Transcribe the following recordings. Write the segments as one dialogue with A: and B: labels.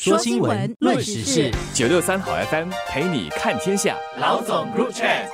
A: 说新闻，论时事，
B: 九六三好 FM 陪你看天下。
A: 老总 Group Chat。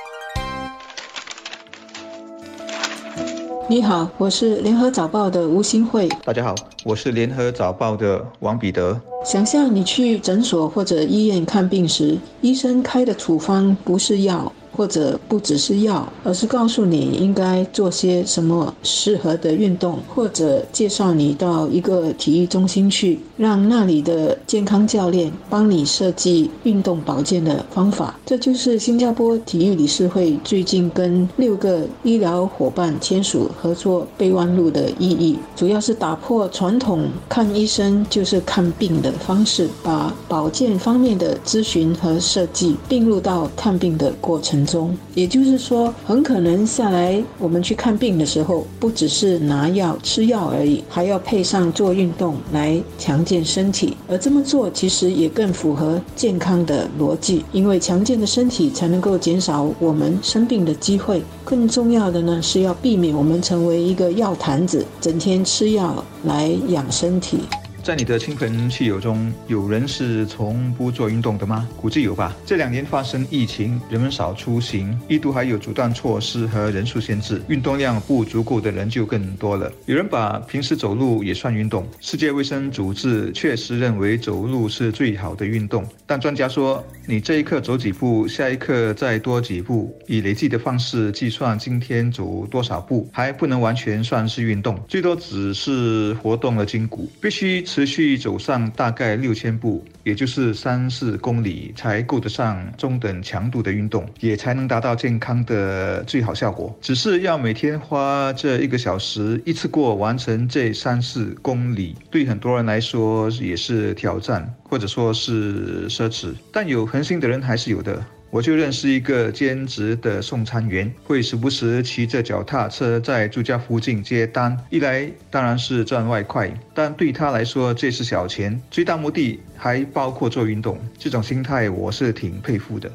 C: 你好，我是联合早报的吴新慧。
D: 大家好，我是联合早报的王彼得。
C: 想象你去诊所或者医院看病时，医生开的处方不是药。或者不只是药，而是告诉你应该做些什么适合的运动，或者介绍你到一个体育中心去，让那里的健康教练帮你设计运动保健的方法。这就是新加坡体育理事会最近跟六个医疗伙伴签署合作备忘录的意义，主要是打破传统看医生就是看病的方式，把保健方面的咨询和设计并入到看病的过程。中，也就是说，很可能下来我们去看病的时候，不只是拿药吃药而已，还要配上做运动来强健身体。而这么做其实也更符合健康的逻辑，因为强健的身体才能够减少我们生病的机会。更重要的呢，是要避免我们成为一个药坛子，整天吃药来养身体。
D: 在你的亲朋戚友中，有人是从不做运动的吗？估计有吧。这两年发生疫情，人们少出行，一度还有阻断措施和人数限制，运动量不足够的人就更多了。有人把平时走路也算运动。世界卫生组织确实认为走路是最好的运动，但专家说，你这一刻走几步，下一刻再多几步，以累计的方式计算今天走多少步，还不能完全算是运动，最多只是活动了筋骨，必须。持续走上大概六千步，也就是三四公里，才够得上中等强度的运动，也才能达到健康的最好效果。只是要每天花这一个小时一次过完成这三四公里，对很多人来说也是挑战，或者说是奢侈。但有恒心的人还是有的。我就认识一个兼职的送餐员，会时不时骑着脚踏车在住家附近接单。一来当然是赚外快，但对他来说这是小钱，最大目的还包括做运动。这种心态我是挺佩服的。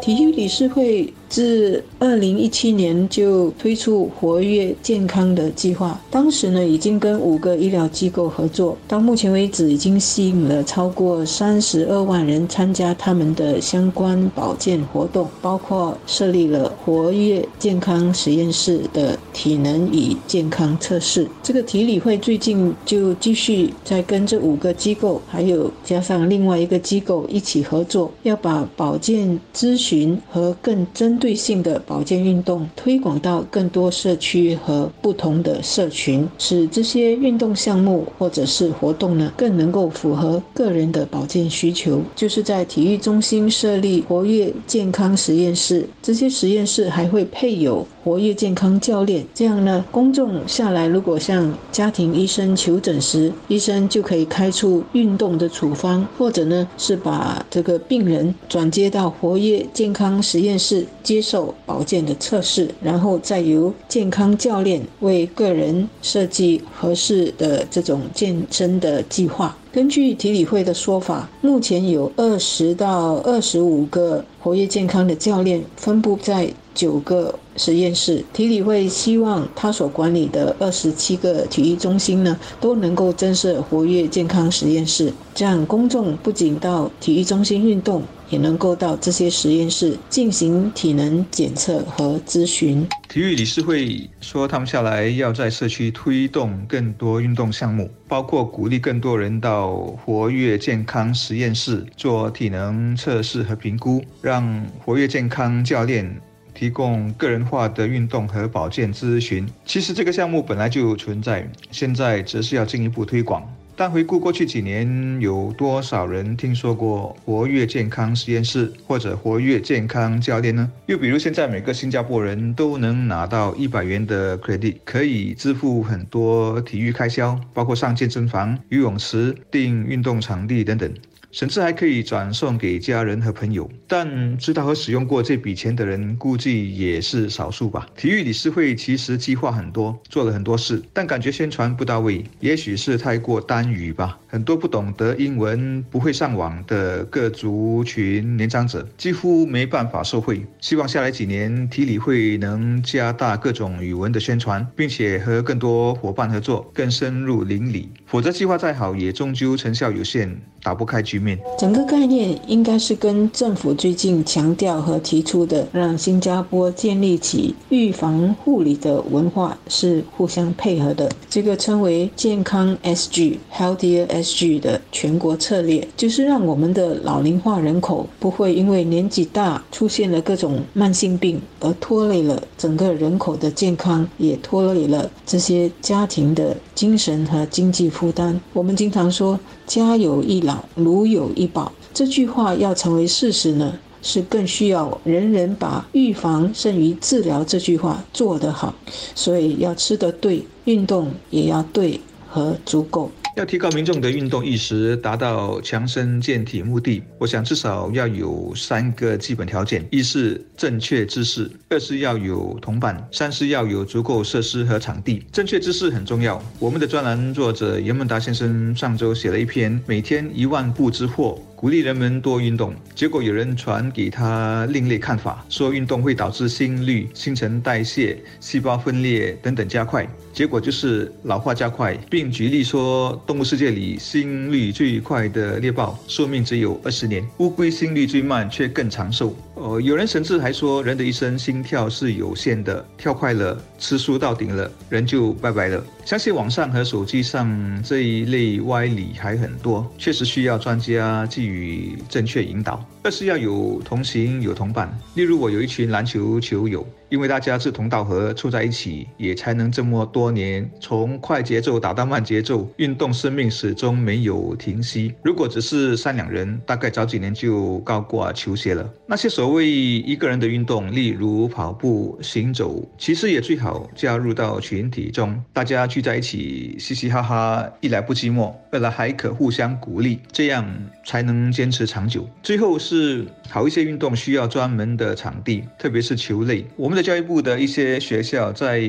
C: 体育理事会。自二零一七年就推出活跃健康的计划，当时呢已经跟五个医疗机构合作，到目前为止已经吸引了超过三十二万人参加他们的相关保健活动，包括设立了活跃健康实验室的体能与健康测试。这个体理会最近就继续在跟这五个机构，还有加上另外一个机构一起合作，要把保健咨询和更真。对性的保健运动推广到更多社区和不同的社群，使这些运动项目或者是活动呢，更能够符合个人的保健需求。就是在体育中心设立活跃健康实验室，这些实验室还会配有活跃健康教练。这样呢，公众下来如果向家庭医生求诊时，医生就可以开出运动的处方，或者呢是把这个病人转接到活跃健康实验室。接受保健的测试，然后再由健康教练为个人设计合适的这种健身的计划。根据体理会的说法，目前有二十到二十五个活跃健康的教练分布在九个实验室。体理会希望他所管理的二十七个体育中心呢，都能够增设活跃健康实验室，这样公众不仅到体育中心运动。也能够到这些实验室进行体能检测和咨询。
D: 体育理事会说，他们下来要在社区推动更多运动项目，包括鼓励更多人到活跃健康实验室做体能测试和评估，让活跃健康教练提供个人化的运动和保健咨询。其实这个项目本来就存在，现在只是要进一步推广。但回顾过去几年，有多少人听说过活跃健康实验室或者活跃健康教练呢？又比如现在每个新加坡人都能拿到一百元的 credit，可以支付很多体育开销，包括上健身房、游泳池、订运动场地等等。甚至还可以转送给家人和朋友，但知道和使用过这笔钱的人估计也是少数吧。体育理事会其实计划很多，做了很多事，但感觉宣传不到位，也许是太过单语吧。很多不懂得英文、不会上网的各族群年长者几乎没办法受惠。希望下来几年，体理会能加大各种语文的宣传，并且和更多伙伴合作，更深入邻里。否则计划再好，也终究成效有限。打不开局面。
C: 整个概念应该是跟政府最近强调和提出的，让新加坡建立起预防护理的文化是互相配合的。这个称为健康 SG（Healthier SG） 的全国策略，就是让我们的老龄化人口不会因为年纪大出现了各种慢性病而拖累了整个人口的健康，也拖累了这些家庭的精神和经济负担。我们经常说“家有一老，如有一宝”，这句话要成为事实呢，是更需要人人把预防胜于治疗这句话做得好。所以要吃得对，运动也要对和足够。
D: 要提高民众的运动意识，达到强身健体目的，我想至少要有三个基本条件：一是正确姿势，二是要有同伴，三是要有足够设施和场地。正确姿势很重要。我们的专栏作者严孟达先生上周写了一篇《每天一万步之祸》。鼓励人们多运动，结果有人传给他另类看法，说运动会导致心率、新陈代谢、细胞分裂等等加快，结果就是老化加快，并举例说，动物世界里心率最快的猎豹寿命只有二十年，乌龟心率最慢却更长寿。呃，有人甚至还说，人的一生心跳是有限的，跳快了，吃素到顶了，人就拜拜了。相信网上和手机上这一类歪理还很多，确实需要专家给予正确引导。二是要有同行有同伴，例如我有一群篮球球友，因为大家志同道合，凑在一起，也才能这么多年从快节奏打到慢节奏，运动生命始终没有停息。如果只是三两人，大概早几年就高挂球鞋了。那些所谓一个人的运动，例如跑步、行走，其实也最好加入到群体中，大家聚在一起嘻嘻哈哈，一来不寂寞，二来还可互相鼓励，这样才能坚持长久。最后。是好一些运动需要专门的场地，特别是球类。我们在教育部的一些学校在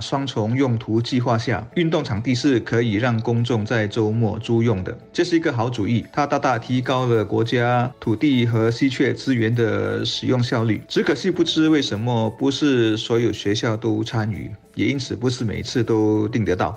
D: 双重用途计划下，运动场地是可以让公众在周末租用的，这是一个好主意。它大大提高了国家土地和稀缺资源的使用效率。只可惜不知为什么不是所有学校都参与，也因此不是每次都订得到。